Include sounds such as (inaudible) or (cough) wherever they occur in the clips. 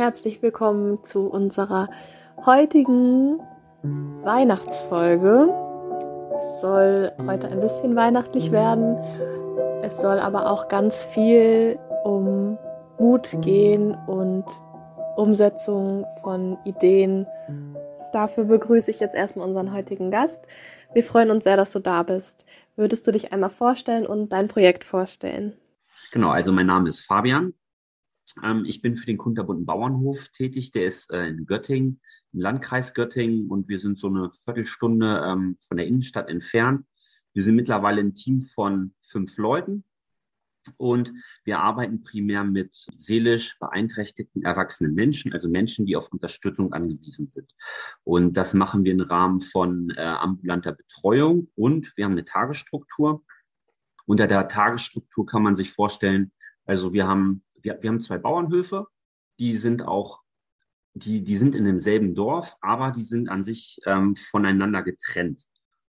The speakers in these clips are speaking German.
Herzlich willkommen zu unserer heutigen Weihnachtsfolge. Es soll heute ein bisschen weihnachtlich werden. Es soll aber auch ganz viel um Mut gehen und Umsetzung von Ideen. Dafür begrüße ich jetzt erstmal unseren heutigen Gast. Wir freuen uns sehr, dass du da bist. Würdest du dich einmal vorstellen und dein Projekt vorstellen? Genau, also mein Name ist Fabian. Ähm, ich bin für den Kunterbunten Bauernhof tätig. Der ist äh, in Göttingen, im Landkreis Göttingen und wir sind so eine Viertelstunde ähm, von der Innenstadt entfernt. Wir sind mittlerweile ein Team von fünf Leuten und wir arbeiten primär mit seelisch beeinträchtigten erwachsenen Menschen, also Menschen, die auf Unterstützung angewiesen sind. Und das machen wir im Rahmen von äh, ambulanter Betreuung und wir haben eine Tagesstruktur. Unter der Tagesstruktur kann man sich vorstellen, also wir haben, wir, wir haben zwei Bauernhöfe, die sind auch, die, die sind in demselben Dorf, aber die sind an sich ähm, voneinander getrennt.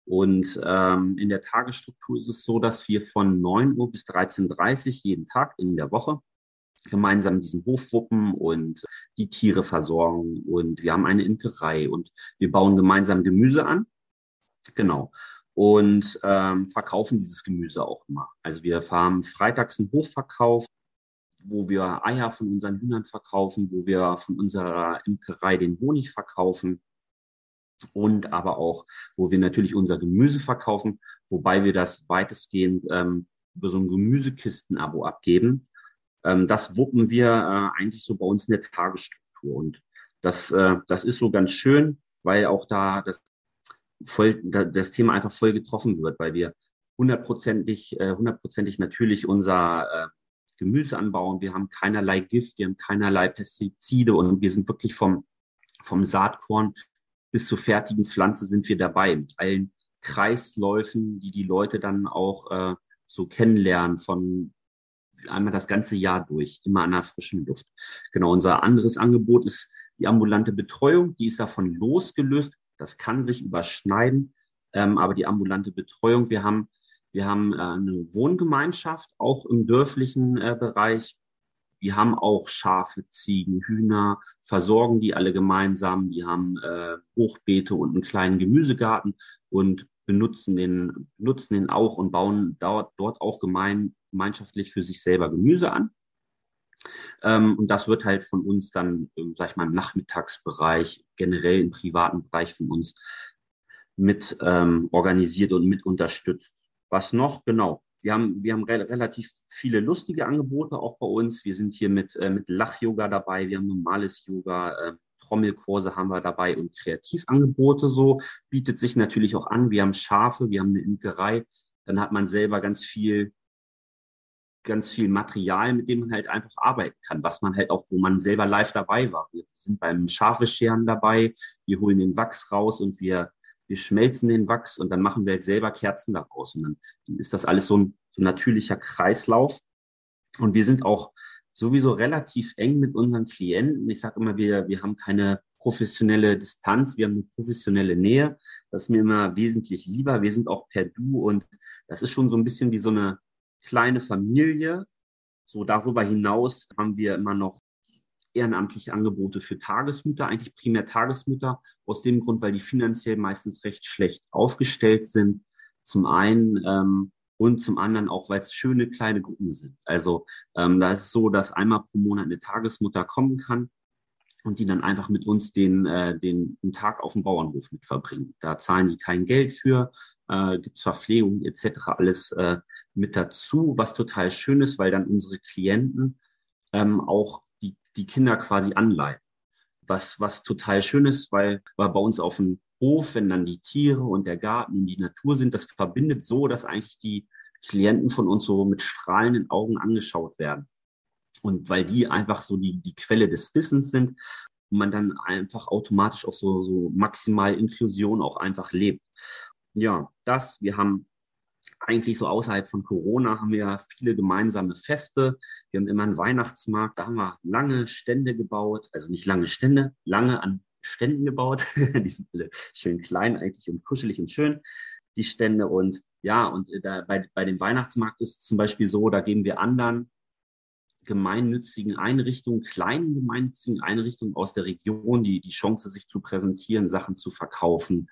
Und ähm, in der Tagesstruktur ist es so, dass wir von 9 Uhr bis 13.30 Uhr jeden Tag in der Woche gemeinsam diesen Hof wuppen und die Tiere versorgen. Und wir haben eine Imkerei und wir bauen gemeinsam Gemüse an. Genau. Und ähm, verkaufen dieses Gemüse auch immer. Also wir haben freitags einen Hofverkauf, wo wir Eier von unseren Hühnern verkaufen, wo wir von unserer Imkerei den Honig verkaufen und aber auch, wo wir natürlich unser Gemüse verkaufen, wobei wir das weitestgehend ähm, über so ein Gemüsekistenabo abgeben. Ähm, das wuppen wir äh, eigentlich so bei uns in der Tagesstruktur und das, äh, das ist so ganz schön, weil auch da das, voll, da, das Thema einfach voll getroffen wird, weil wir hundertprozentig, äh, hundertprozentig natürlich unser äh, Gemüse anbauen. Wir haben keinerlei Gift, wir haben keinerlei Pestizide und wir sind wirklich vom, vom Saatkorn bis zur fertigen Pflanze sind wir dabei mit allen Kreisläufen, die die Leute dann auch äh, so kennenlernen von einmal das ganze Jahr durch, immer an der frischen Luft. Genau, unser anderes Angebot ist die ambulante Betreuung, die ist davon losgelöst. Das kann sich überschneiden, ähm, aber die ambulante Betreuung, wir haben, wir haben äh, eine Wohngemeinschaft, auch im dörflichen äh, Bereich, die haben auch Schafe, Ziegen, Hühner, versorgen die alle gemeinsam. Die haben äh, Hochbeete und einen kleinen Gemüsegarten und benutzen den, benutzen den auch und bauen dort, dort auch gemein, gemeinschaftlich für sich selber Gemüse an. Ähm, und das wird halt von uns dann, ähm, sag ich mal, im Nachmittagsbereich, generell im privaten Bereich von uns mit ähm, organisiert und mit unterstützt. Was noch? Genau. Wir haben, wir haben re relativ viele lustige Angebote auch bei uns. Wir sind hier mit, äh, mit Lach-Yoga dabei, wir haben normales Yoga, äh, Trommelkurse haben wir dabei und Kreativangebote so. Bietet sich natürlich auch an. Wir haben Schafe, wir haben eine Imkerei. Dann hat man selber ganz viel, ganz viel Material, mit dem man halt einfach arbeiten kann, was man halt auch, wo man selber live dabei war. Wir sind beim Schafescheren dabei, wir holen den Wachs raus und wir wir schmelzen den Wachs und dann machen wir halt selber Kerzen daraus. Und dann ist das alles so ein, so ein natürlicher Kreislauf. Und wir sind auch sowieso relativ eng mit unseren Klienten. Ich sage immer, wir, wir haben keine professionelle Distanz, wir haben eine professionelle Nähe. Das ist mir immer wesentlich lieber. Wir sind auch per Du und das ist schon so ein bisschen wie so eine kleine Familie. So darüber hinaus haben wir immer noch ehrenamtliche Angebote für Tagesmütter, eigentlich primär Tagesmütter, aus dem Grund, weil die finanziell meistens recht schlecht aufgestellt sind. Zum einen ähm, und zum anderen auch, weil es schöne kleine Gruppen sind. Also ähm, da ist es so, dass einmal pro Monat eine Tagesmutter kommen kann und die dann einfach mit uns den, äh, den, den Tag auf dem Bauernhof mit verbringen. Da zahlen die kein Geld für, äh, gibt Verpflegung etc. alles äh, mit dazu, was total schön ist, weil dann unsere Klienten ähm, auch die Kinder quasi anleihen. Was, was total schön ist, weil, weil bei uns auf dem Hof, wenn dann die Tiere und der Garten und die Natur sind, das verbindet so, dass eigentlich die Klienten von uns so mit strahlenden Augen angeschaut werden. Und weil die einfach so die, die Quelle des Wissens sind und man dann einfach automatisch auch so, so maximal Inklusion auch einfach lebt. Ja, das, wir haben eigentlich so außerhalb von Corona haben wir viele gemeinsame Feste. Wir haben immer einen Weihnachtsmarkt, da haben wir lange Stände gebaut, also nicht lange Stände, lange an Ständen gebaut. (laughs) die sind alle schön klein eigentlich und kuschelig und schön, die Stände. Und ja, und da, bei, bei dem Weihnachtsmarkt ist es zum Beispiel so, da geben wir anderen gemeinnützigen Einrichtungen, kleinen gemeinnützigen Einrichtungen aus der Region die, die Chance, sich zu präsentieren, Sachen zu verkaufen.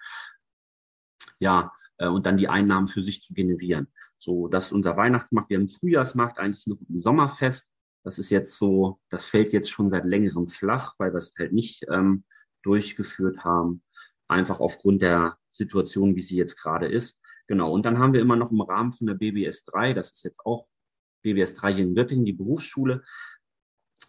Ja, äh, und dann die Einnahmen für sich zu generieren. So, das ist unser Weihnachtsmarkt. Wir haben Frühjahrsmarkt eigentlich noch ein Sommerfest. Das ist jetzt so, das fällt jetzt schon seit längerem flach, weil wir es halt nicht ähm, durchgeführt haben. Einfach aufgrund der Situation, wie sie jetzt gerade ist. Genau. Und dann haben wir immer noch im Rahmen von der BBS 3, das ist jetzt auch BWS 3 hier in Göttingen, die Berufsschule.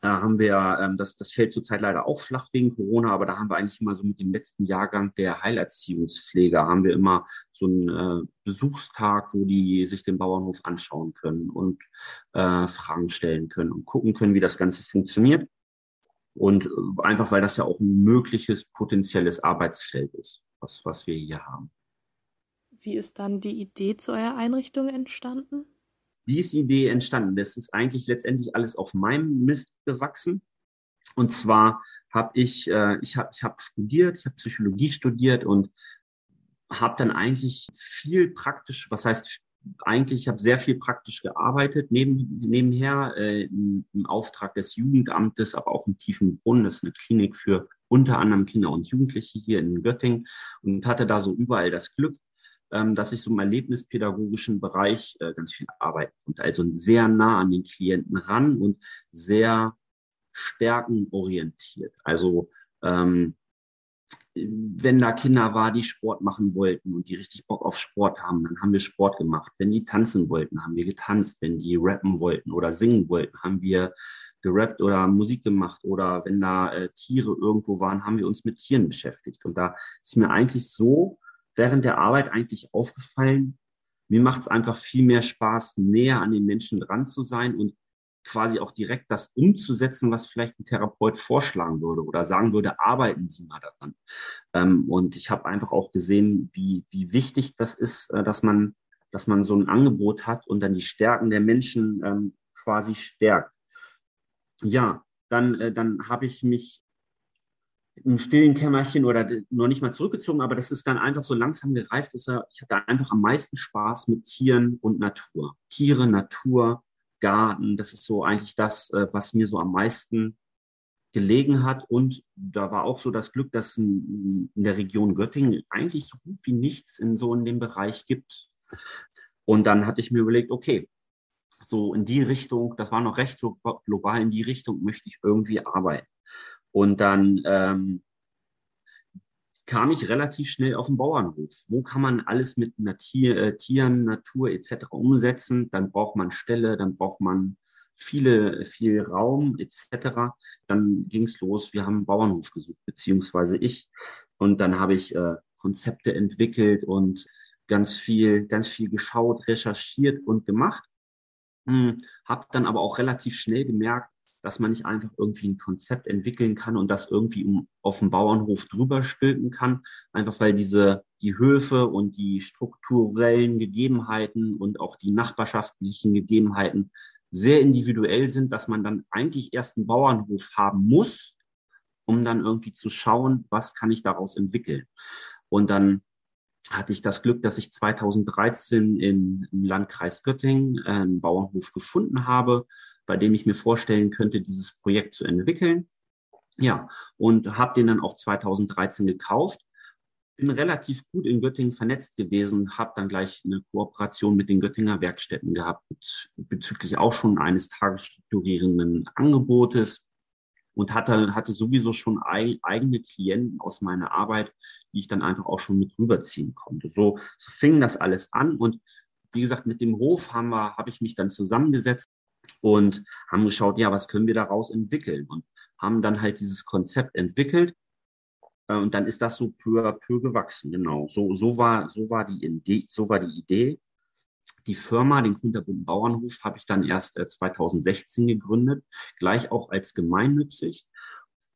Da haben wir, ähm, das, das fällt zurzeit leider auch flach wegen Corona, aber da haben wir eigentlich immer so mit dem letzten Jahrgang der Heilerziehungspfleger, haben wir immer so einen äh, Besuchstag, wo die sich den Bauernhof anschauen können und äh, Fragen stellen können und gucken können, wie das Ganze funktioniert. Und äh, einfach, weil das ja auch ein mögliches potenzielles Arbeitsfeld ist, was, was wir hier haben. Wie ist dann die Idee zu eurer Einrichtung entstanden? Wie ist die Idee entstanden? Das ist eigentlich letztendlich alles auf meinem Mist gewachsen. Und zwar habe ich, äh, ich habe ich hab studiert, ich habe Psychologie studiert und habe dann eigentlich viel praktisch, was heißt eigentlich, ich habe sehr viel praktisch gearbeitet, neben, nebenher äh, im, im, Auftrag des Jugendamtes, aber auch im Tiefen Brunnen. Das ist eine Klinik für unter anderem Kinder und Jugendliche hier in Göttingen und hatte da so überall das Glück, dass ich so im erlebnispädagogischen Bereich äh, ganz viel arbeite und also sehr nah an den Klienten ran und sehr stärkenorientiert. Also ähm, wenn da Kinder war, die Sport machen wollten und die richtig Bock auf Sport haben, dann haben wir Sport gemacht. Wenn die tanzen wollten, haben wir getanzt. Wenn die rappen wollten oder singen wollten, haben wir gerappt oder Musik gemacht. Oder wenn da äh, Tiere irgendwo waren, haben wir uns mit Tieren beschäftigt. Und da ist mir eigentlich so während der Arbeit eigentlich aufgefallen, mir macht es einfach viel mehr Spaß, näher an den Menschen dran zu sein und quasi auch direkt das umzusetzen, was vielleicht ein Therapeut vorschlagen würde oder sagen würde, arbeiten Sie mal daran. Ähm, und ich habe einfach auch gesehen, wie, wie wichtig das ist, äh, dass man, dass man so ein Angebot hat und dann die Stärken der Menschen ähm, quasi stärkt. Ja, dann, äh, dann habe ich mich im stillen Kämmerchen oder noch nicht mal zurückgezogen, aber das ist dann einfach so langsam gereift. Ist er, ich hatte einfach am meisten Spaß mit Tieren und Natur. Tiere, Natur, Garten, das ist so eigentlich das, äh, was mir so am meisten gelegen hat. Und da war auch so das Glück, dass in, der Region Göttingen eigentlich so gut wie nichts in so in dem Bereich gibt. Und dann hatte ich mir überlegt, okay, so in die Richtung, das war noch recht global, in die Richtung möchte ich irgendwie arbeiten. Und dann ähm, kam ich relativ schnell auf den Bauernhof. Wo kann man alles mit Tier, äh, Tieren, Natur etc. umsetzen? Dann braucht man Ställe, dann braucht man viele, viel Raum etc. Dann ging es los. Wir haben einen Bauernhof gesucht, beziehungsweise ich. Und dann habe ich äh, Konzepte entwickelt und ganz viel, ganz viel geschaut, recherchiert und gemacht. Hm, habe dann aber auch relativ schnell gemerkt, dass man nicht einfach irgendwie ein Konzept entwickeln kann und das irgendwie auf dem Bauernhof drüber stülpen kann, einfach weil diese die Höfe und die strukturellen Gegebenheiten und auch die nachbarschaftlichen Gegebenheiten sehr individuell sind, dass man dann eigentlich erst einen Bauernhof haben muss, um dann irgendwie zu schauen, was kann ich daraus entwickeln. Und dann hatte ich das Glück, dass ich 2013 in, im Landkreis Göttingen einen Bauernhof gefunden habe, bei dem ich mir vorstellen könnte, dieses Projekt zu entwickeln. Ja, und habe den dann auch 2013 gekauft. Bin relativ gut in Göttingen vernetzt gewesen, habe dann gleich eine Kooperation mit den Göttinger Werkstätten gehabt bezüglich auch schon eines tagesstrukturierenden Angebotes und hatte, hatte sowieso schon eigene Klienten aus meiner Arbeit, die ich dann einfach auch schon mit rüberziehen konnte. So, so fing das alles an und wie gesagt, mit dem Hof haben wir, habe ich mich dann zusammengesetzt und haben geschaut, ja, was können wir daraus entwickeln und haben dann halt dieses Konzept entwickelt äh, und dann ist das so peu à peu gewachsen. Genau, so so war so war die Idee, so war die Idee. Die Firma, den Kunterbund Bauernhof, habe ich dann erst 2016 äh, gegründet, gleich auch als gemeinnützig.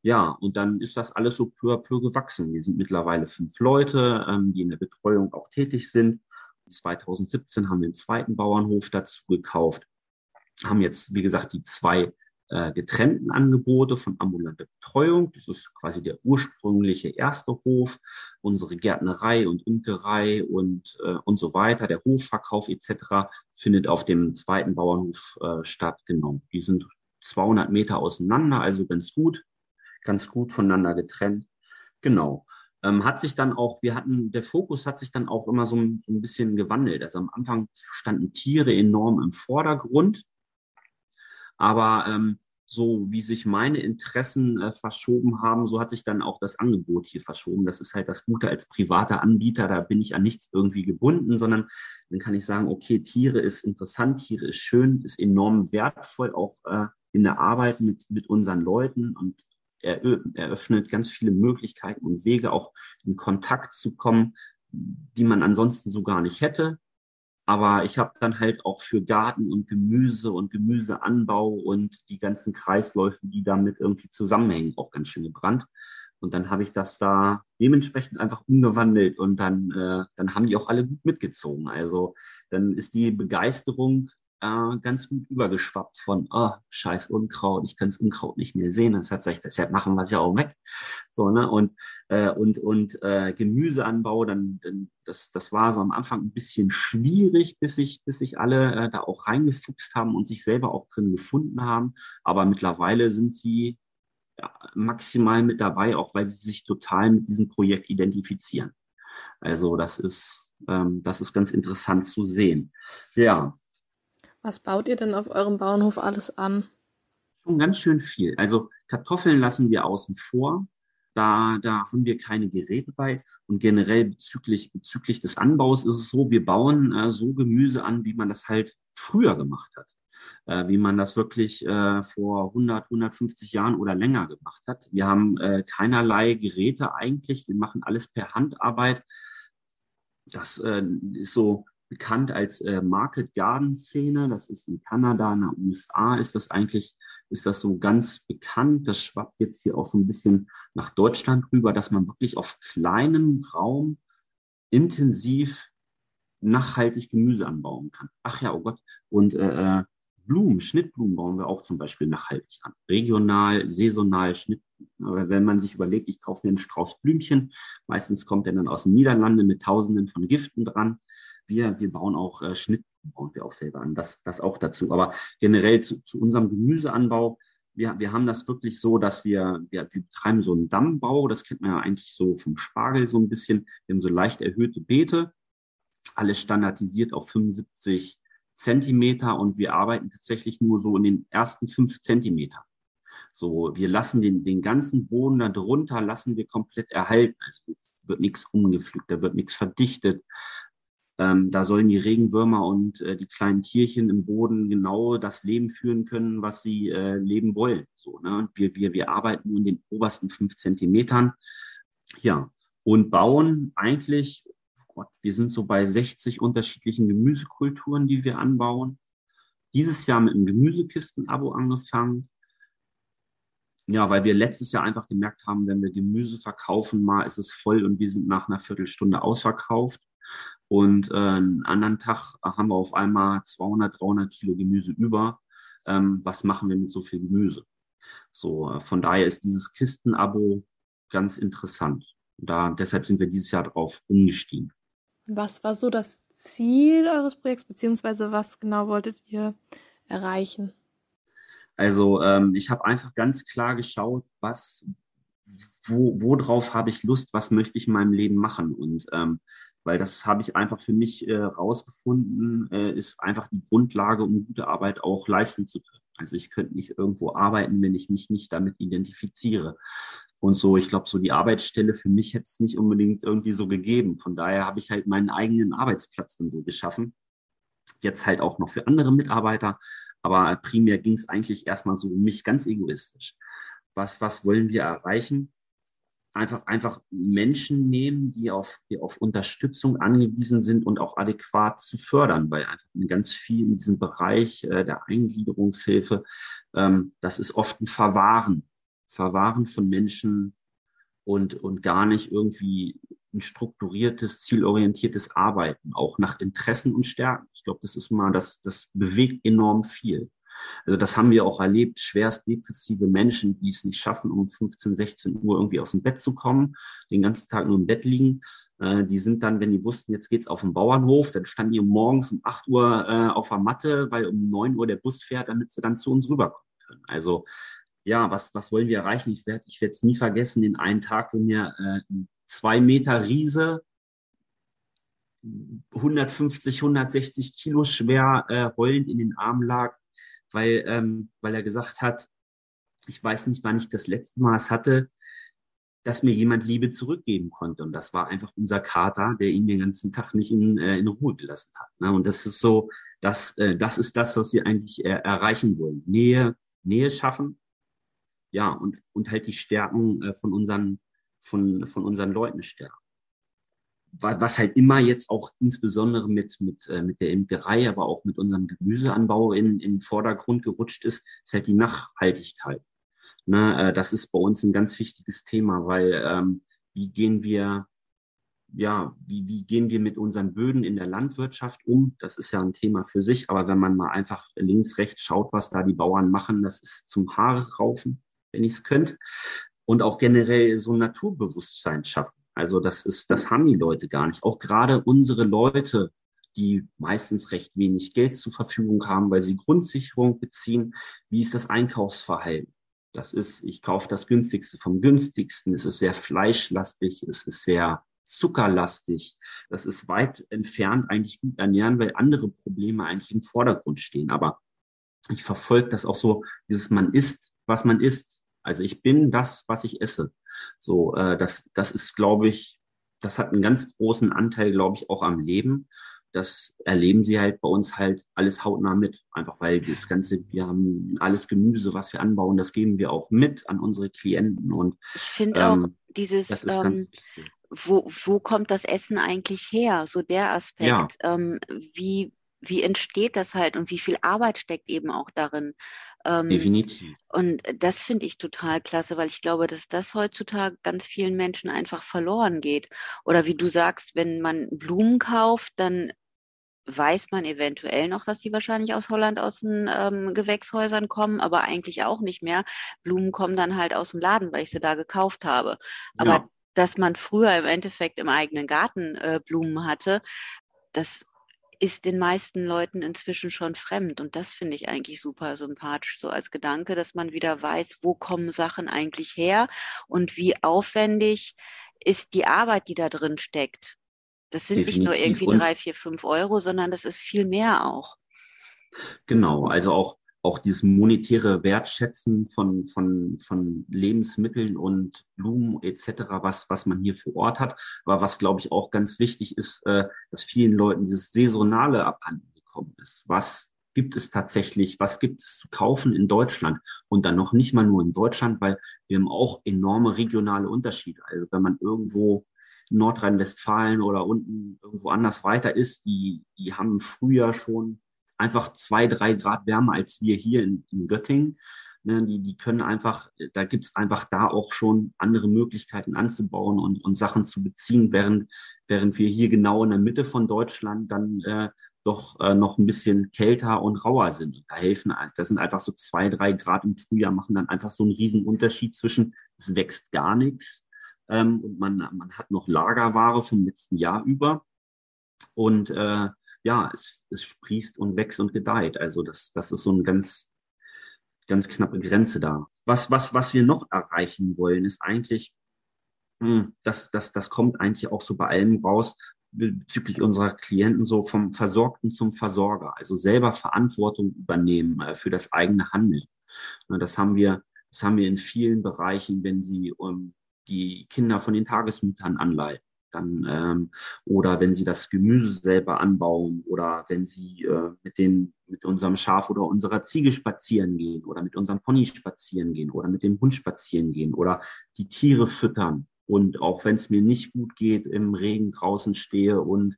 Ja, und dann ist das alles so peu à peu gewachsen. Wir sind mittlerweile fünf Leute, ähm, die in der Betreuung auch tätig sind. 2017 haben wir einen zweiten Bauernhof dazu gekauft haben jetzt, wie gesagt, die zwei äh, getrennten Angebote von ambulanter Betreuung. Das ist quasi der ursprüngliche erste Hof, unsere Gärtnerei und Imkerei und, äh, und so weiter. Der Hofverkauf etc. findet auf dem zweiten Bauernhof äh, statt. Genau, die sind 200 Meter auseinander, also ganz gut, ganz gut voneinander getrennt. Genau. Ähm, hat sich dann auch, wir hatten, der Fokus hat sich dann auch immer so ein, so ein bisschen gewandelt. Also am Anfang standen Tiere enorm im Vordergrund, aber ähm, so wie sich meine Interessen äh, verschoben haben, so hat sich dann auch das Angebot hier verschoben. Das ist halt das Gute als privater Anbieter, da bin ich an nichts irgendwie gebunden, sondern dann kann ich sagen, okay, Tiere ist interessant, Tiere ist schön, ist enorm wertvoll, auch äh, in der Arbeit mit, mit unseren Leuten und er, eröffnet ganz viele Möglichkeiten und Wege, auch in Kontakt zu kommen, die man ansonsten so gar nicht hätte. Aber ich habe dann halt auch für Garten und Gemüse und Gemüseanbau und die ganzen Kreisläufe, die damit irgendwie zusammenhängen, auch ganz schön gebrannt. Und dann habe ich das da dementsprechend einfach umgewandelt und dann, äh, dann haben die auch alle gut mitgezogen. Also dann ist die Begeisterung äh, ganz gut übergeschwappt von, oh, scheiß Unkraut, ich kann das Unkraut nicht mehr sehen. Das hat sich, deshalb machen wir es ja auch weg. So, ne? Und, äh, und, und äh, Gemüseanbau, dann, dann, das, das war so am Anfang ein bisschen schwierig, bis sich, bis sich alle äh, da auch reingefuchst haben und sich selber auch drin gefunden haben. Aber mittlerweile sind sie ja, maximal mit dabei, auch weil sie sich total mit diesem Projekt identifizieren. Also das ist, ähm, das ist ganz interessant zu sehen. Ja, was baut ihr denn auf eurem Bauernhof alles an? Schon ganz schön viel. Also Kartoffeln lassen wir außen vor. Da, da haben wir keine Geräte bei. Und generell bezüglich, bezüglich des Anbaus ist es so, wir bauen äh, so Gemüse an, wie man das halt früher gemacht hat. Äh, wie man das wirklich äh, vor 100, 150 Jahren oder länger gemacht hat. Wir haben äh, keinerlei Geräte eigentlich. Wir machen alles per Handarbeit. Das äh, ist so bekannt als äh, Market Garden Szene. Das ist in Kanada, in den USA ist das eigentlich, ist das so ganz bekannt. Das schwappt jetzt hier auch so ein bisschen nach Deutschland rüber, dass man wirklich auf kleinem Raum intensiv nachhaltig Gemüse anbauen kann. Ach ja, oh Gott. Und äh, äh Blumen, Schnittblumen bauen wir auch zum Beispiel nachhaltig an. Regional, saisonal, Schnitt. Aber wenn man sich überlegt, ich kaufe mir einen Strauß Blümchen, meistens kommt er dann aus den Niederlanden mit Tausenden von Giften dran. Wir, wir bauen auch äh, Schnitt, bauen wir auch selber an, das, das auch dazu. Aber generell zu, zu unserem Gemüseanbau, wir, wir haben das wirklich so, dass wir, wir, wir betreiben so einen Dammbau, das kennt man ja eigentlich so vom Spargel so ein bisschen. Wir haben so leicht erhöhte Beete, alles standardisiert auf 75 Zentimeter und wir arbeiten tatsächlich nur so in den ersten fünf Zentimeter. So, wir lassen den, den ganzen Boden da drunter, lassen wir komplett erhalten. Also wird nichts umgepflügt, da wird nichts verdichtet. Ähm, da sollen die Regenwürmer und äh, die kleinen Tierchen im Boden genau das Leben führen können, was sie äh, leben wollen. So, ne? Und wir, wir, wir arbeiten nur in den obersten fünf Zentimetern. Ja, und bauen eigentlich, oh Gott, wir sind so bei 60 unterschiedlichen Gemüsekulturen, die wir anbauen. Dieses Jahr mit einem Gemüsekisten-Abo angefangen. Ja, weil wir letztes Jahr einfach gemerkt haben, wenn wir Gemüse verkaufen, mal ist es voll und wir sind nach einer Viertelstunde ausverkauft. Und äh, einen anderen Tag haben wir auf einmal 200, 300 Kilo Gemüse über. Ähm, was machen wir mit so viel Gemüse? So, äh, von daher ist dieses Kistenabo ganz interessant. Da, deshalb sind wir dieses Jahr drauf umgestiegen. Was war so das Ziel eures Projekts, beziehungsweise was genau wolltet ihr erreichen? Also ähm, ich habe einfach ganz klar geschaut, was, wo, worauf habe ich Lust, was möchte ich in meinem Leben machen. Und ähm, weil das habe ich einfach für mich äh, rausgefunden, äh, ist einfach die Grundlage, um gute Arbeit auch leisten zu können. Also ich könnte nicht irgendwo arbeiten, wenn ich mich nicht damit identifiziere. Und so, ich glaube, so die Arbeitsstelle für mich hätte es nicht unbedingt irgendwie so gegeben. Von daher habe ich halt meinen eigenen Arbeitsplatz dann so geschaffen. Jetzt halt auch noch für andere Mitarbeiter. Aber primär ging es eigentlich erstmal so um mich ganz egoistisch. Was, was wollen wir erreichen? Einfach, einfach Menschen nehmen, die auf, die auf Unterstützung angewiesen sind und auch adäquat zu fördern, weil einfach in ganz viel in diesem Bereich äh, der Eingliederungshilfe, ähm, das ist oft ein Verwahren, Verwahren von Menschen und, und gar nicht irgendwie ein strukturiertes, zielorientiertes Arbeiten, auch nach Interessen und Stärken. Ich glaube, das ist mal, das, das bewegt enorm viel. Also das haben wir auch erlebt, schwerst depressive Menschen, die es nicht schaffen, um 15, 16 Uhr irgendwie aus dem Bett zu kommen, den ganzen Tag nur im Bett liegen. Äh, die sind dann, wenn die wussten, jetzt geht's auf den Bauernhof, dann standen die morgens um 8 Uhr äh, auf der Matte, weil um 9 Uhr der Bus fährt, damit sie dann zu uns rüberkommen können. Also ja, was, was wollen wir erreichen? Ich werde ich es nie vergessen, den einen Tag, wo mir äh, zwei Meter Riese 150, 160 Kilo schwer äh, heulend in den Arm lag, weil, ähm, weil er gesagt hat, ich weiß nicht, wann ich das letzte Mal es hatte, dass mir jemand Liebe zurückgeben konnte. Und das war einfach unser Kater, der ihn den ganzen Tag nicht in, äh, in Ruhe gelassen hat. Ne? Und das ist so, das, äh, das ist das, was wir eigentlich äh, erreichen wollen. Nähe, Nähe schaffen. Ja, und, und halt die Stärken äh, von unseren, von, von unseren Leuten stärken was halt immer jetzt auch insbesondere mit, mit, äh, mit der Imkerei, aber auch mit unserem Gemüseanbau in, in den Vordergrund gerutscht ist, ist halt die Nachhaltigkeit. Ne, äh, das ist bei uns ein ganz wichtiges Thema, weil ähm, wie gehen wir, ja, wie, wie gehen wir mit unseren Böden in der Landwirtschaft um? Das ist ja ein Thema für sich, aber wenn man mal einfach links, rechts schaut, was da die Bauern machen, das ist zum Haare raufen, wenn ich es könnte. Und auch generell so ein Naturbewusstsein schaffen. Also das ist, das haben die Leute gar nicht. Auch gerade unsere Leute, die meistens recht wenig Geld zur Verfügung haben, weil sie Grundsicherung beziehen. Wie ist das Einkaufsverhalten? Das ist, ich kaufe das günstigste vom günstigsten. Es ist sehr fleischlastig, es ist sehr zuckerlastig. Das ist weit entfernt eigentlich gut ernähren, weil andere Probleme eigentlich im Vordergrund stehen. Aber ich verfolge das auch so, dieses man isst, was man isst. Also ich bin das, was ich esse. So, äh, das, das ist, glaube ich, das hat einen ganz großen Anteil, glaube ich, auch am Leben. Das erleben sie halt bei uns halt alles hautnah mit. Einfach weil das Ganze, wir haben alles Gemüse, was wir anbauen, das geben wir auch mit an unsere Klienten. Und ich finde ähm, auch dieses, ähm, wo, wo kommt das Essen eigentlich her? So der Aspekt. Ja. Ähm, wie, wie entsteht das halt und wie viel Arbeit steckt eben auch darin. Ähm, Definitiv. Und das finde ich total klasse, weil ich glaube, dass das heutzutage ganz vielen Menschen einfach verloren geht. Oder wie du sagst, wenn man Blumen kauft, dann weiß man eventuell noch, dass die wahrscheinlich aus Holland aus den ähm, Gewächshäusern kommen, aber eigentlich auch nicht mehr. Blumen kommen dann halt aus dem Laden, weil ich sie da gekauft habe. Aber ja. dass man früher im Endeffekt im eigenen Garten äh, Blumen hatte, das ist den meisten Leuten inzwischen schon fremd. Und das finde ich eigentlich super sympathisch, so als Gedanke, dass man wieder weiß, wo kommen Sachen eigentlich her und wie aufwendig ist die Arbeit, die da drin steckt. Das sind Definitiv. nicht nur irgendwie drei, vier, fünf Euro, sondern das ist viel mehr auch. Genau, also auch auch dieses monetäre Wertschätzen von, von, von Lebensmitteln und Blumen etc., was, was man hier vor Ort hat. Aber was, glaube ich, auch ganz wichtig ist, äh, dass vielen Leuten dieses Saisonale abhanden gekommen ist. Was gibt es tatsächlich, was gibt es zu kaufen in Deutschland? Und dann noch nicht mal nur in Deutschland, weil wir haben auch enorme regionale Unterschiede. Also wenn man irgendwo in Nordrhein-Westfalen oder unten irgendwo anders weiter ist, die, die haben früher schon einfach zwei, drei Grad wärmer als wir hier in, in Göttingen. Ne, die, die können einfach, da gibt's einfach da auch schon andere Möglichkeiten anzubauen und, und Sachen zu beziehen, während, während wir hier genau in der Mitte von Deutschland dann äh, doch äh, noch ein bisschen kälter und rauer sind. Und da helfen, das sind einfach so zwei, drei Grad im Frühjahr, machen dann einfach so einen riesen Unterschied zwischen, es wächst gar nichts ähm, und man, man hat noch Lagerware vom letzten Jahr über. Und äh, ja, es, es sprießt und wächst und gedeiht. Also das, das ist so eine ganz, ganz knappe Grenze da. Was, was, was wir noch erreichen wollen, ist eigentlich, hm, das, das, das kommt eigentlich auch so bei allem raus, bezüglich unserer Klienten so vom Versorgten zum Versorger, also selber Verantwortung übernehmen äh, für das eigene Handeln. Das haben wir, das haben wir in vielen Bereichen, wenn sie ähm, die Kinder von den Tagesmüttern anleiten dann ähm, oder wenn sie das Gemüse selber anbauen oder wenn sie äh, mit den mit unserem Schaf oder unserer Ziege spazieren gehen oder mit unserem Pony spazieren gehen oder mit dem Hund spazieren gehen oder die Tiere füttern und auch wenn es mir nicht gut geht im Regen draußen stehe und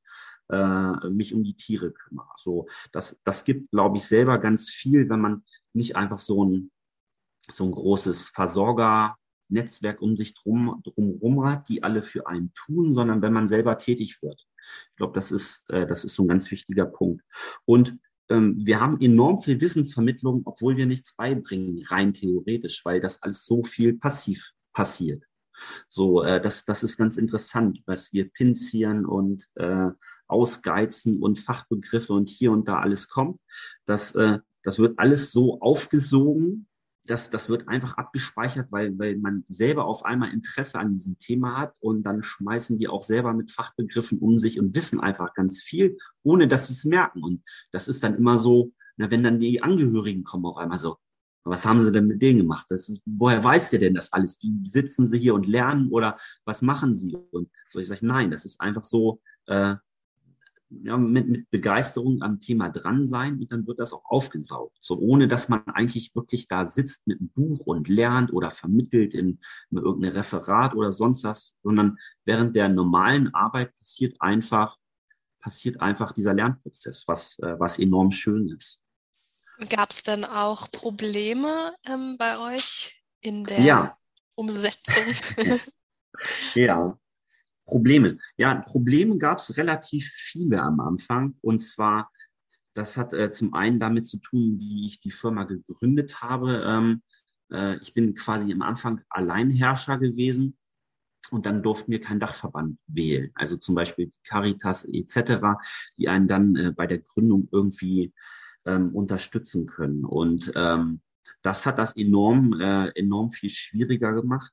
äh, mich um die Tiere kümmere. So das das gibt glaube ich selber ganz viel, wenn man nicht einfach so ein so ein großes Versorger Netzwerk um sich drum drumherum hat, die alle für einen tun, sondern wenn man selber tätig wird. Ich glaube, das ist äh, das ist so ein ganz wichtiger Punkt. Und ähm, wir haben enorm viel Wissensvermittlung, obwohl wir nichts beibringen, rein theoretisch, weil das alles so viel passiv passiert. So, äh, das, das ist ganz interessant, was wir pinzieren und äh, ausgeizen und Fachbegriffe und hier und da alles kommt. Das, äh, das wird alles so aufgesogen das, das wird einfach abgespeichert, weil, weil man selber auf einmal Interesse an diesem Thema hat und dann schmeißen die auch selber mit Fachbegriffen um sich und wissen einfach ganz viel, ohne dass sie es merken. Und das ist dann immer so, na, wenn dann die Angehörigen kommen auf einmal so, was haben sie denn mit denen gemacht? Das ist, woher weiß ihr denn das alles? Wie sitzen sie hier und lernen oder was machen sie? Und so ich sage, nein, das ist einfach so, äh, ja, mit, mit Begeisterung am Thema dran sein und dann wird das auch aufgesaugt. So ohne dass man eigentlich wirklich da sitzt mit einem Buch und lernt oder vermittelt in, in irgendein Referat oder sonst was, sondern während der normalen Arbeit passiert einfach, passiert einfach dieser Lernprozess, was, äh, was enorm schön ist. Gab es denn auch Probleme ähm, bei euch in der ja. Umsetzung? (laughs) ja, Probleme. Ja, Probleme gab es relativ viele am Anfang. Und zwar, das hat äh, zum einen damit zu tun, wie ich die Firma gegründet habe. Ähm, äh, ich bin quasi am Anfang Alleinherrscher gewesen. Und dann durften wir keinen Dachverband wählen. Also zum Beispiel Caritas etc., die einen dann äh, bei der Gründung irgendwie ähm, unterstützen können. Und ähm, das hat das enorm, äh, enorm viel schwieriger gemacht.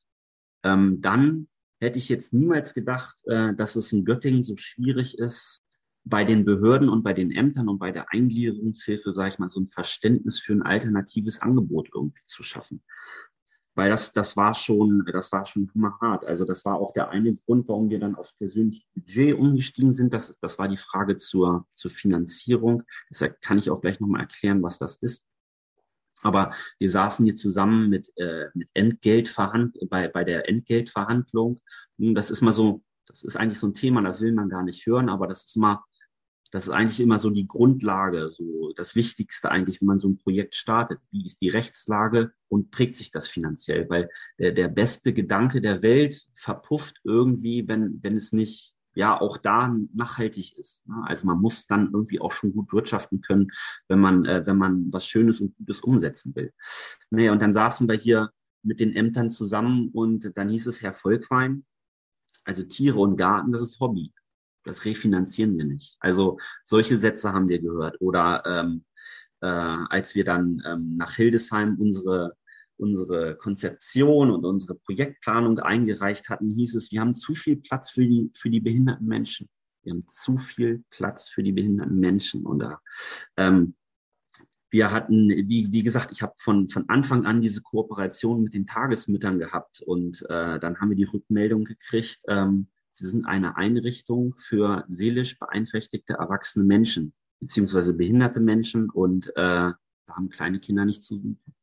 Ähm, dann hätte ich jetzt niemals gedacht, äh, dass es in Göttingen so schwierig ist, bei den Behörden und bei den Ämtern und bei der Eingliederungshilfe, sage ich mal, so ein Verständnis für ein alternatives Angebot irgendwie zu schaffen. Weil das, das war schon, das war schon hart. Also das war auch der eine Grund, warum wir dann aufs persönliche Budget umgestiegen sind. Das, das war die Frage zur, zur Finanzierung. Deshalb kann ich auch gleich nochmal erklären, was das ist. Aber wir saßen hier zusammen mit, äh, mit Entgeltverhand bei, bei der Entgeltverhandlung. Das ist mal so, das ist eigentlich so ein Thema, das will man gar nicht hören, aber das ist mal, das ist eigentlich immer so die Grundlage, so das Wichtigste eigentlich, wenn man so ein Projekt startet. Wie ist die Rechtslage und trägt sich das finanziell? Weil der, der beste Gedanke der Welt verpufft irgendwie, wenn, wenn es nicht ja auch da nachhaltig ist. Ne? Also man muss dann irgendwie auch schon gut wirtschaften können, wenn man, äh, wenn man was Schönes und Gutes umsetzen will. Naja, und dann saßen wir hier mit den Ämtern zusammen und dann hieß es Herr Volkwein, also Tiere und Garten, das ist Hobby. Das refinanzieren wir nicht. Also solche Sätze haben wir gehört. Oder ähm, äh, als wir dann ähm, nach Hildesheim unsere unsere Konzeption und unsere Projektplanung eingereicht hatten, hieß es, wir haben zu viel Platz für die, für die behinderten Menschen. Wir haben zu viel Platz für die behinderten Menschen. Und ähm, wir hatten, wie, wie gesagt, ich habe von, von Anfang an diese Kooperation mit den Tagesmüttern gehabt. Und äh, dann haben wir die Rückmeldung gekriegt, ähm, sie sind eine Einrichtung für seelisch beeinträchtigte erwachsene Menschen, beziehungsweise behinderte Menschen. Und äh, da haben kleine Kinder nicht zu suchen.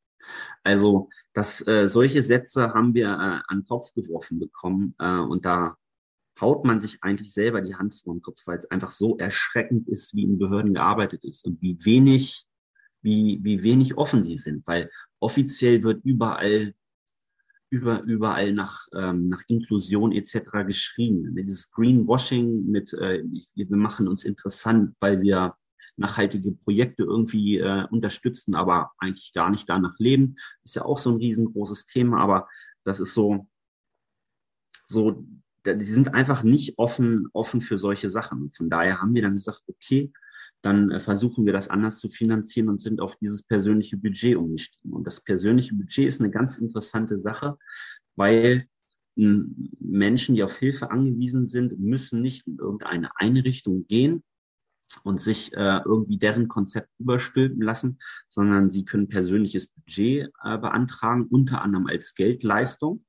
Also dass äh, solche Sätze haben wir äh, an den Kopf geworfen bekommen äh, und da haut man sich eigentlich selber die Hand vor den Kopf, weil es einfach so erschreckend ist, wie in Behörden gearbeitet ist und wie wenig, wie, wie wenig offen sie sind, weil offiziell wird überall über, überall nach, ähm, nach Inklusion etc. geschrien. Dieses Greenwashing mit, äh, wir machen uns interessant, weil wir nachhaltige Projekte irgendwie äh, unterstützen, aber eigentlich gar nicht danach leben. Ist ja auch so ein riesengroßes Thema, aber das ist so, so, die sind einfach nicht offen, offen für solche Sachen. Von daher haben wir dann gesagt, okay, dann äh, versuchen wir das anders zu finanzieren und sind auf dieses persönliche Budget umgestiegen. Und das persönliche Budget ist eine ganz interessante Sache, weil Menschen, die auf Hilfe angewiesen sind, müssen nicht in irgendeine Einrichtung gehen, und sich äh, irgendwie deren Konzept überstülpen lassen, sondern sie können persönliches Budget äh, beantragen, unter anderem als Geldleistung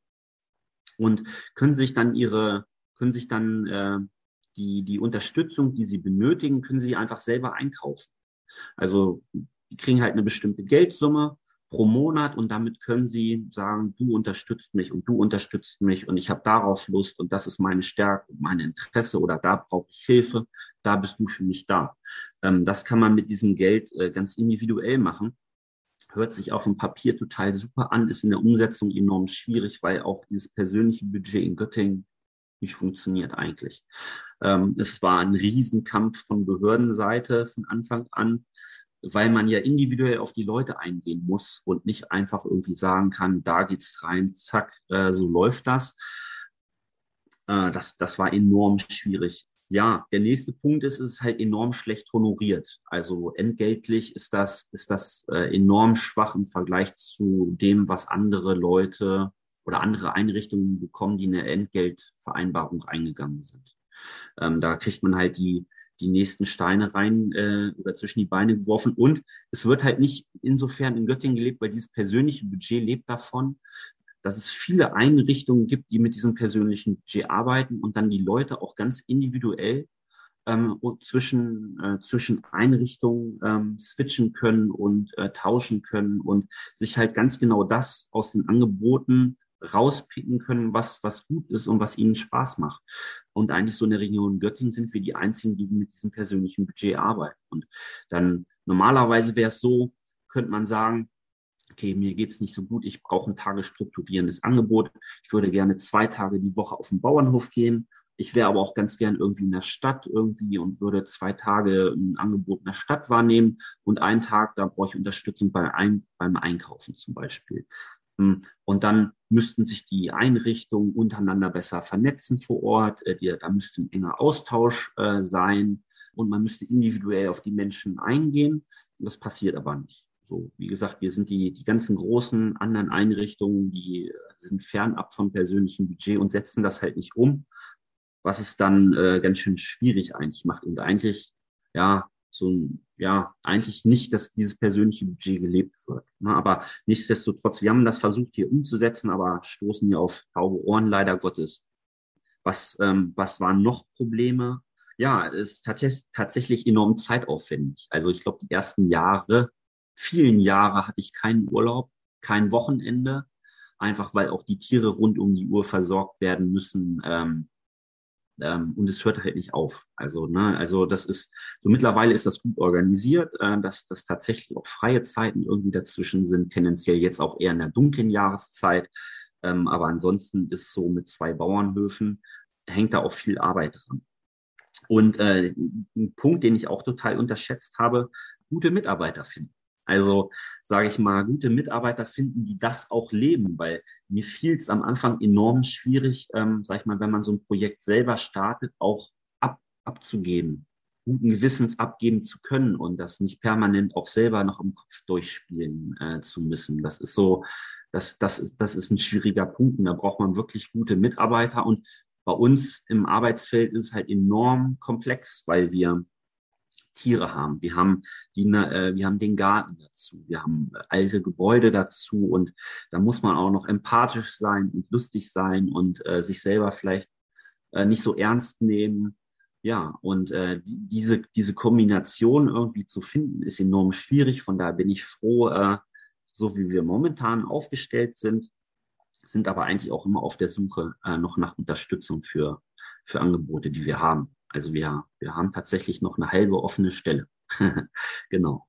und können sich dann ihre, können sich dann äh, die, die Unterstützung, die sie benötigen, können sie einfach selber einkaufen. Also die kriegen halt eine bestimmte Geldsumme pro Monat und damit können sie sagen, du unterstützt mich und du unterstützt mich und ich habe darauf Lust und das ist meine Stärke, meine Interesse oder da brauche ich Hilfe, da bist du für mich da. Ähm, das kann man mit diesem Geld äh, ganz individuell machen. Hört sich auf dem Papier total super an, ist in der Umsetzung enorm schwierig, weil auch dieses persönliche Budget in Göttingen nicht funktioniert eigentlich. Ähm, es war ein Riesenkampf von Behördenseite von Anfang an weil man ja individuell auf die Leute eingehen muss und nicht einfach irgendwie sagen kann, da geht's rein, zack, äh, so läuft das. Äh, das, das war enorm schwierig. ja, der nächste Punkt ist, es ist halt enorm schlecht honoriert. Also entgeltlich ist das, ist das äh, enorm schwach im Vergleich zu dem, was andere Leute oder andere Einrichtungen bekommen, die eine Entgeltvereinbarung eingegangen sind. Ähm, da kriegt man halt die, die nächsten Steine rein äh, oder zwischen die Beine geworfen. Und es wird halt nicht insofern in Göttingen gelebt, weil dieses persönliche Budget lebt davon, dass es viele Einrichtungen gibt, die mit diesem persönlichen Budget arbeiten und dann die Leute auch ganz individuell ähm, zwischen, äh, zwischen Einrichtungen ähm, switchen können und äh, tauschen können und sich halt ganz genau das aus den Angeboten rauspicken können, was, was gut ist und was ihnen Spaß macht. Und eigentlich so in der Region Göttingen sind wir die einzigen, die mit diesem persönlichen Budget arbeiten. Und dann normalerweise wäre es so, könnte man sagen, okay, mir geht's nicht so gut, ich brauche ein tagesstrukturierendes Angebot. Ich würde gerne zwei Tage die Woche auf den Bauernhof gehen. Ich wäre aber auch ganz gern irgendwie in der Stadt irgendwie und würde zwei Tage ein Angebot in der Stadt wahrnehmen und einen Tag, da brauche ich Unterstützung bei ein, beim Einkaufen zum Beispiel. Und dann müssten sich die Einrichtungen untereinander besser vernetzen vor Ort. Äh, da müsste ein enger Austausch äh, sein und man müsste individuell auf die Menschen eingehen. Das passiert aber nicht. So, wie gesagt, wir sind die, die ganzen großen anderen Einrichtungen, die sind fernab vom persönlichen Budget und setzen das halt nicht um, was es dann äh, ganz schön schwierig eigentlich macht und eigentlich, ja, so ein, ja, eigentlich nicht, dass dieses persönliche Budget gelebt wird. Ne? Aber nichtsdestotrotz, wir haben das versucht hier umzusetzen, aber stoßen hier auf taube Ohren, leider Gottes. Was, ähm, was waren noch Probleme? Ja, es ist tatsächlich enorm zeitaufwendig. Also ich glaube, die ersten Jahre vielen Jahre hatte ich keinen Urlaub, kein Wochenende, einfach weil auch die Tiere rund um die Uhr versorgt werden müssen. Ähm, ähm, und es hört halt nicht auf. Also, ne, also das ist, so mittlerweile ist das gut organisiert, äh, dass, dass tatsächlich auch freie Zeiten irgendwie dazwischen sind, tendenziell jetzt auch eher in der dunklen Jahreszeit. Ähm, aber ansonsten ist so mit zwei Bauernhöfen, hängt da auch viel Arbeit dran. Und äh, ein Punkt, den ich auch total unterschätzt habe, gute Mitarbeiter finden. Also sage ich mal, gute Mitarbeiter finden, die das auch leben, weil mir fiel es am Anfang enorm schwierig, ähm, sage ich mal, wenn man so ein Projekt selber startet, auch ab, abzugeben, guten Gewissens abgeben zu können und das nicht permanent auch selber noch im Kopf durchspielen äh, zu müssen. Das ist so, das, das, ist, das ist ein schwieriger Punkt und da braucht man wirklich gute Mitarbeiter und bei uns im Arbeitsfeld ist es halt enorm komplex, weil wir Tiere haben. Wir haben, die, äh, wir haben den Garten dazu, wir haben alte Gebäude dazu und da muss man auch noch empathisch sein und lustig sein und äh, sich selber vielleicht äh, nicht so ernst nehmen. Ja, und äh, diese, diese Kombination irgendwie zu finden, ist enorm schwierig. Von daher bin ich froh, äh, so wie wir momentan aufgestellt sind, sind aber eigentlich auch immer auf der Suche äh, noch nach Unterstützung für, für Angebote, die wir haben. Also wir, wir haben tatsächlich noch eine halbe offene Stelle. (laughs) genau.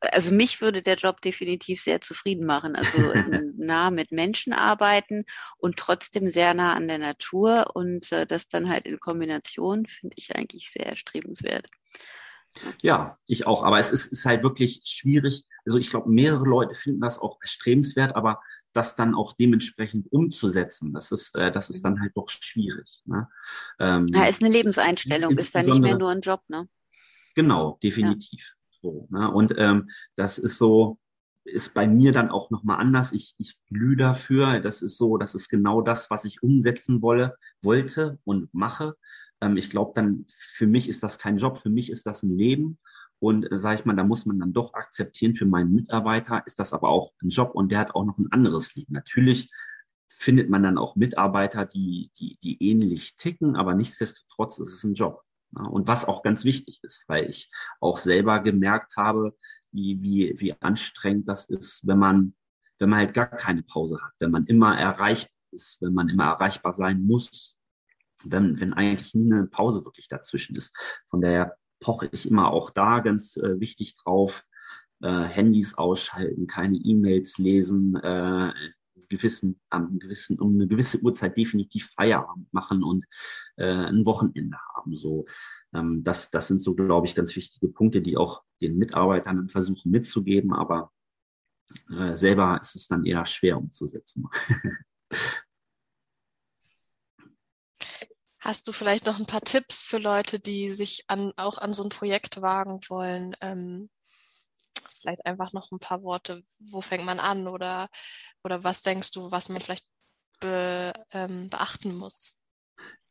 Also mich würde der Job definitiv sehr zufrieden machen. Also (laughs) nah mit Menschen arbeiten und trotzdem sehr nah an der Natur und äh, das dann halt in Kombination finde ich eigentlich sehr erstrebenswert. Ja, ich auch. Aber es ist, ist halt wirklich schwierig. Also ich glaube, mehrere Leute finden das auch erstrebenswert, aber das dann auch dementsprechend umzusetzen, das ist, äh, das ist dann halt doch schwierig. Ne? Ähm, ja, ist eine Lebenseinstellung, ist dann nicht mehr nur ein Job, ne? Genau, definitiv. Ja. So, ne? Und ähm, das ist so, ist bei mir dann auch nochmal anders. Ich, ich glühe dafür. Das ist so, das ist genau das, was ich umsetzen wolle, wollte und mache. Ähm, ich glaube dann, für mich ist das kein Job, für mich ist das ein Leben. Und äh, sage ich mal, da muss man dann doch akzeptieren, für meinen Mitarbeiter ist das aber auch ein Job und der hat auch noch ein anderes Leben. Natürlich findet man dann auch Mitarbeiter, die, die, die ähnlich ticken, aber nichtsdestotrotz ist es ein Job. Ja, und was auch ganz wichtig ist, weil ich auch selber gemerkt habe, wie, wie, wie anstrengend das ist, wenn man, wenn man halt gar keine Pause hat, wenn man immer erreichbar ist, wenn man immer erreichbar sein muss, wenn, wenn eigentlich nie eine Pause wirklich dazwischen ist. Von daher poche ich immer auch da ganz äh, wichtig drauf. Äh, Handys ausschalten, keine E-Mails lesen, äh, gewissen, am gewissen, um eine gewisse Uhrzeit definitiv Feierabend machen und äh, ein Wochenende haben. So, ähm, das, das sind so, glaube ich, ganz wichtige Punkte, die auch den Mitarbeitern versuchen mitzugeben, aber äh, selber ist es dann eher schwer umzusetzen. (laughs) Hast du vielleicht noch ein paar Tipps für Leute, die sich an, auch an so ein Projekt wagen wollen? Ähm, vielleicht einfach noch ein paar Worte. Wo fängt man an oder, oder was denkst du, was man vielleicht be, ähm, beachten muss?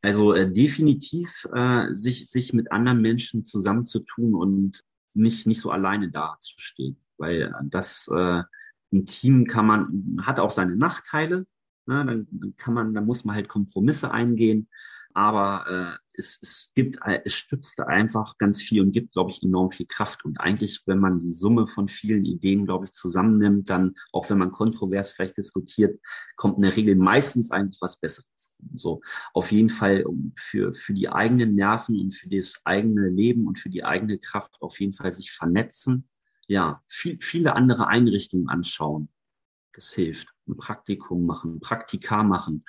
Also äh, definitiv äh, sich, sich mit anderen Menschen zusammenzutun und nicht, nicht so alleine dazustehen. Weil das äh, im Team kann man, hat auch seine Nachteile. Ne? Dann, dann kann man, dann muss man halt Kompromisse eingehen aber äh, es, es gibt, es stützt einfach ganz viel und gibt, glaube ich, enorm viel Kraft. Und eigentlich, wenn man die Summe von vielen Ideen, glaube ich, zusammennimmt, dann, auch wenn man kontrovers vielleicht diskutiert, kommt in der Regel meistens eigentlich was Besseres. So, auf jeden Fall für, für die eigenen Nerven und für das eigene Leben und für die eigene Kraft auf jeden Fall sich vernetzen. Ja, viel, viele andere Einrichtungen anschauen. Das hilft. Ein Praktikum machen, Praktika machen,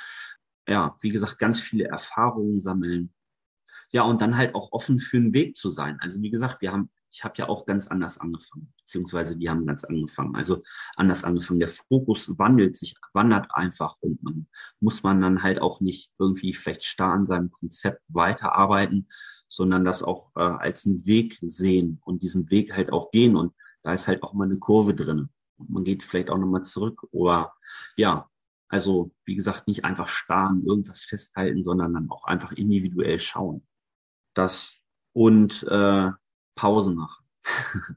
ja, wie gesagt, ganz viele Erfahrungen sammeln. Ja, und dann halt auch offen für einen Weg zu sein. Also wie gesagt, wir haben, ich habe ja auch ganz anders angefangen, beziehungsweise die haben ganz angefangen. Also anders angefangen. Der Fokus wandelt sich, wandert einfach und man muss man dann halt auch nicht irgendwie vielleicht starr an seinem Konzept weiterarbeiten, sondern das auch äh, als einen Weg sehen und diesen Weg halt auch gehen. Und da ist halt auch mal eine Kurve drin. Und man geht vielleicht auch nochmal zurück oder ja, also, wie gesagt, nicht einfach starren, irgendwas festhalten, sondern dann auch einfach individuell schauen. Das und äh, Pause machen. (laughs)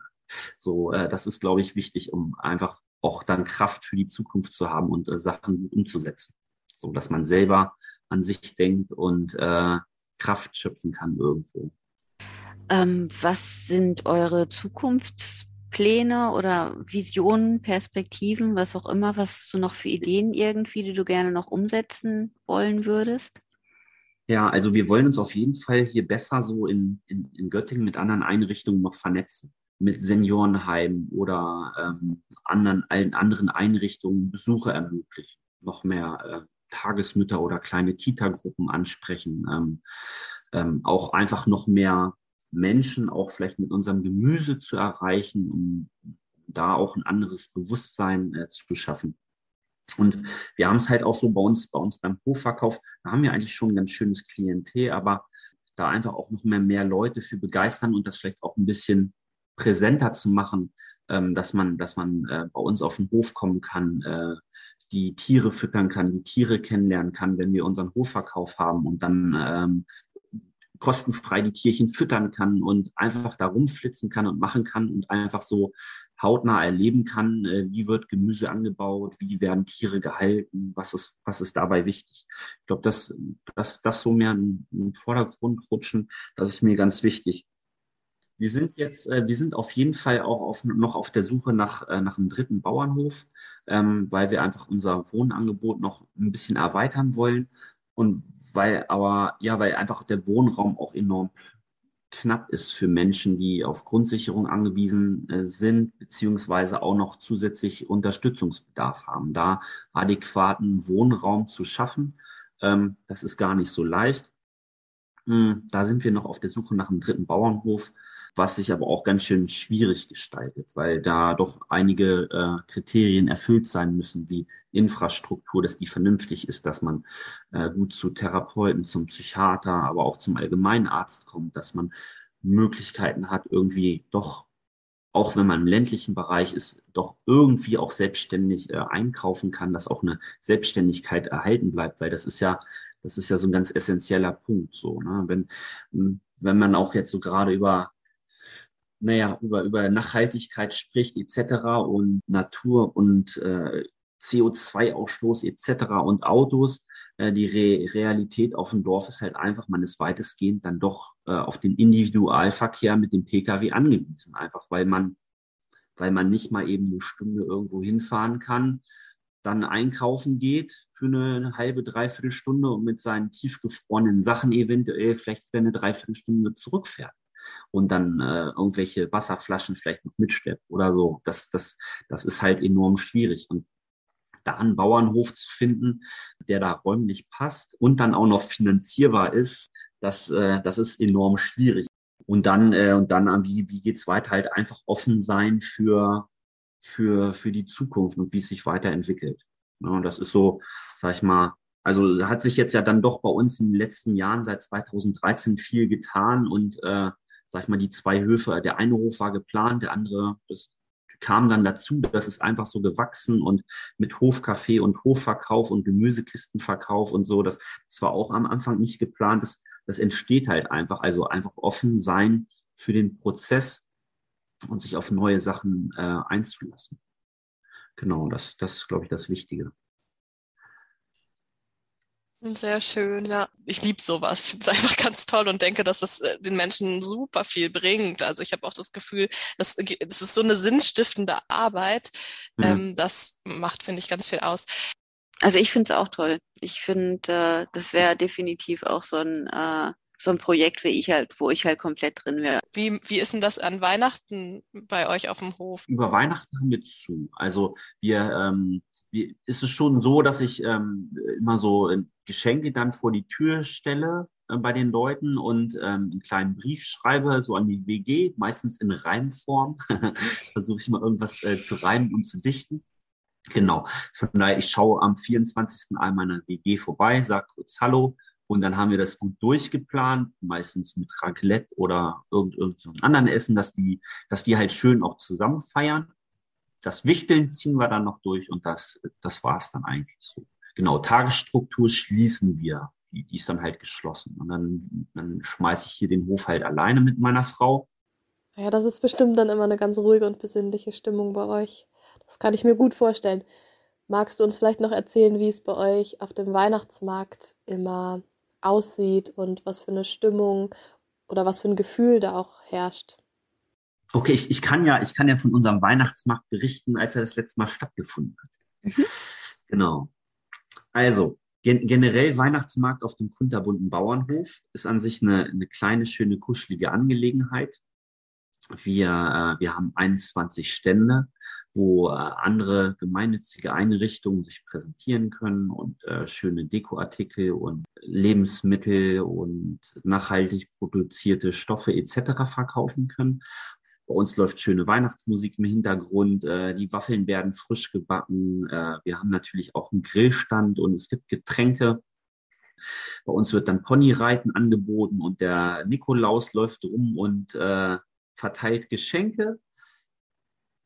so, äh, das ist, glaube ich, wichtig, um einfach auch dann Kraft für die Zukunft zu haben und äh, Sachen umzusetzen. So, dass man selber an sich denkt und äh, Kraft schöpfen kann irgendwo. Ähm, was sind eure Zukunfts Pläne oder Visionen, Perspektiven, was auch immer, was du noch für Ideen irgendwie, die du gerne noch umsetzen wollen würdest? Ja, also wir wollen uns auf jeden Fall hier besser so in, in, in Göttingen mit anderen Einrichtungen noch vernetzen. Mit Seniorenheimen oder ähm, anderen, allen anderen Einrichtungen Besuche ermöglichen. Noch mehr äh, Tagesmütter oder kleine Kita-Gruppen ansprechen. Ähm, ähm, auch einfach noch mehr Menschen auch vielleicht mit unserem Gemüse zu erreichen, um da auch ein anderes Bewusstsein äh, zu schaffen. Und wir haben es halt auch so bei uns, bei uns beim Hofverkauf, da haben wir eigentlich schon ein ganz schönes Klientel, aber da einfach auch noch mehr, mehr Leute für begeistern und das vielleicht auch ein bisschen präsenter zu machen, ähm, dass man, dass man äh, bei uns auf den Hof kommen kann, äh, die Tiere füttern kann, die Tiere kennenlernen kann, wenn wir unseren Hofverkauf haben und dann ähm, kostenfrei die Tierchen füttern kann und einfach da rumflitzen kann und machen kann und einfach so hautnah erleben kann, äh, wie wird Gemüse angebaut, wie werden Tiere gehalten, was ist, was ist dabei wichtig. Ich glaube, dass das, das so mehr den Vordergrund rutschen, das ist mir ganz wichtig. Wir sind jetzt, äh, wir sind auf jeden Fall auch auf, noch auf der Suche nach, äh, nach einem dritten Bauernhof, ähm, weil wir einfach unser Wohnangebot noch ein bisschen erweitern wollen und weil aber, ja, weil einfach der Wohnraum auch enorm knapp ist für Menschen, die auf Grundsicherung angewiesen äh, sind, beziehungsweise auch noch zusätzlich Unterstützungsbedarf haben. Da adäquaten Wohnraum zu schaffen, ähm, das ist gar nicht so leicht. Hm, da sind wir noch auf der Suche nach einem dritten Bauernhof, was sich aber auch ganz schön schwierig gestaltet, weil da doch einige äh, Kriterien erfüllt sein müssen, wie Infrastruktur, dass die vernünftig ist, dass man äh, gut zu Therapeuten, zum Psychiater, aber auch zum Allgemeinarzt kommt, dass man Möglichkeiten hat, irgendwie doch, auch wenn man im ländlichen Bereich ist, doch irgendwie auch selbstständig äh, einkaufen kann, dass auch eine Selbstständigkeit erhalten bleibt, weil das ist ja das ist ja so ein ganz essentieller Punkt, so, ne? Wenn, wenn man auch jetzt so gerade über naja, über, über Nachhaltigkeit spricht etc. und Natur und äh, CO2-Ausstoß etc. und Autos. Äh, die Re Realität auf dem Dorf ist halt einfach, man ist weitestgehend dann doch äh, auf den Individualverkehr mit dem Pkw angewiesen, einfach weil man, weil man nicht mal eben eine Stunde irgendwo hinfahren kann, dann einkaufen geht für eine halbe, dreiviertel Stunde und mit seinen tiefgefrorenen Sachen eventuell vielleicht eine Dreiviertelstunde zurückfährt und dann äh, irgendwelche Wasserflaschen vielleicht noch mitschleppt oder so. Das, das, das ist halt enorm schwierig. Und da einen Bauernhof zu finden, der da räumlich passt und dann auch noch finanzierbar ist, das, äh, das ist enorm schwierig. Und dann, äh, und dann, wie, wie geht's weiter? Halt einfach offen sein für, für, für die Zukunft und wie es sich weiterentwickelt. Ja, und das ist so, sag ich mal, Also hat sich jetzt ja dann doch bei uns in den letzten Jahren seit 2013 viel getan und äh, sag ich mal, die zwei Höfe, der eine Hof war geplant, der andere, das kam dann dazu, das ist einfach so gewachsen und mit Hofcafé und Hofverkauf und Gemüsekistenverkauf und so, das, das war auch am Anfang nicht geplant, das, das entsteht halt einfach, also einfach offen sein für den Prozess und sich auf neue Sachen äh, einzulassen. Genau, das, das ist, glaube ich, das Wichtige. Sehr schön, ja. Ich liebe sowas. Ich finde es einfach ganz toll und denke, dass das äh, den Menschen super viel bringt. Also ich habe auch das Gefühl, das, das ist so eine sinnstiftende Arbeit. Ja. Ähm, das macht, finde ich, ganz viel aus. Also ich finde es auch toll. Ich finde, äh, das wäre definitiv auch so ein, äh, so ein Projekt, wie ich halt, wo ich halt komplett drin wäre. Wie, wie ist denn das an Weihnachten bei euch auf dem Hof? Über Weihnachten haben wir zu. Also wir ähm, ist es schon so, dass ich ähm, immer so Geschenke dann vor die Tür stelle äh, bei den Leuten und ähm, einen kleinen Brief schreibe, so an die WG, meistens in Reimform. (laughs) Versuche ich mal irgendwas äh, zu reimen und zu dichten. Genau. Von daher, ich schaue am 24. einmal meiner WG vorbei, sage kurz Hallo und dann haben wir das gut durchgeplant, meistens mit Raclette oder irgend, irgend so anderen Essen, dass die, dass die halt schön auch zusammen feiern. Das Wichteln ziehen wir dann noch durch und das, das war es dann eigentlich so. Genau, Tagesstruktur schließen wir. Die, die ist dann halt geschlossen. Und dann, dann schmeiße ich hier den Hof halt alleine mit meiner Frau. Ja, das ist bestimmt dann immer eine ganz ruhige und besinnliche Stimmung bei euch. Das kann ich mir gut vorstellen. Magst du uns vielleicht noch erzählen, wie es bei euch auf dem Weihnachtsmarkt immer aussieht und was für eine Stimmung oder was für ein Gefühl da auch herrscht? Okay, ich, ich, kann ja, ich kann ja von unserem Weihnachtsmarkt berichten, als er das letzte Mal stattgefunden hat. Mhm. Genau. Also, gen generell Weihnachtsmarkt auf dem kunterbunten Bauernhof ist an sich eine, eine kleine, schöne, kuschelige Angelegenheit. Wir, äh, wir haben 21 Stände, wo äh, andere gemeinnützige Einrichtungen sich präsentieren können und äh, schöne Dekoartikel und Lebensmittel und nachhaltig produzierte Stoffe etc. verkaufen können. Bei uns läuft schöne Weihnachtsmusik im Hintergrund. Äh, die Waffeln werden frisch gebacken. Äh, wir haben natürlich auch einen Grillstand und es gibt Getränke. Bei uns wird dann Ponyreiten angeboten und der Nikolaus läuft rum und äh, verteilt Geschenke.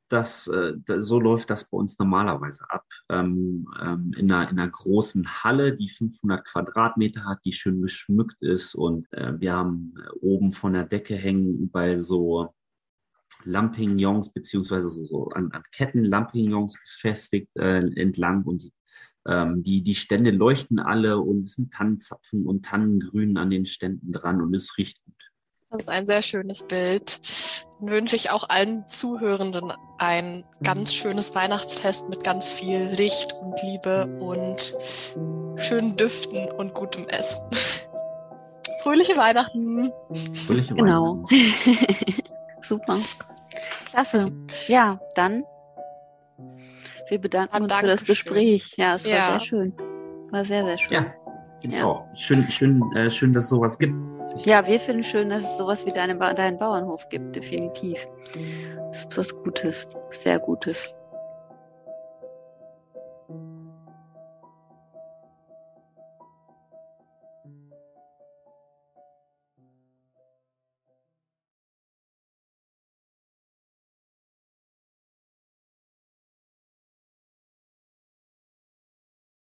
Das, äh, so läuft das bei uns normalerweise ab. Ähm, ähm, in, einer, in einer großen Halle, die 500 Quadratmeter hat, die schön geschmückt ist. Und äh, wir haben oben von der Decke hängen überall so Lampignons beziehungsweise so an, an Ketten Lampignons befestigt äh, entlang und die, ähm, die, die Stände leuchten alle und es sind Tannenzapfen und Tannengrün an den Ständen dran und es riecht gut. Das ist ein sehr schönes Bild. Dann wünsche ich auch allen Zuhörenden ein ganz schönes Weihnachtsfest mit ganz viel Licht und Liebe und schönen Düften und gutem Essen. (laughs) Fröhliche Weihnachten. Fröhliche genau. (laughs) Super. Klasse. Ja, dann. Wir bedanken uns für das Gespräch. Ja, es war ja. sehr schön. War sehr, sehr schön. Ja, ich ja. auch. Schön, schön, äh, schön, dass es sowas gibt. Ja, wir finden schön, dass es sowas wie deinen, deinen Bauernhof gibt, definitiv. Das ist was Gutes, sehr Gutes.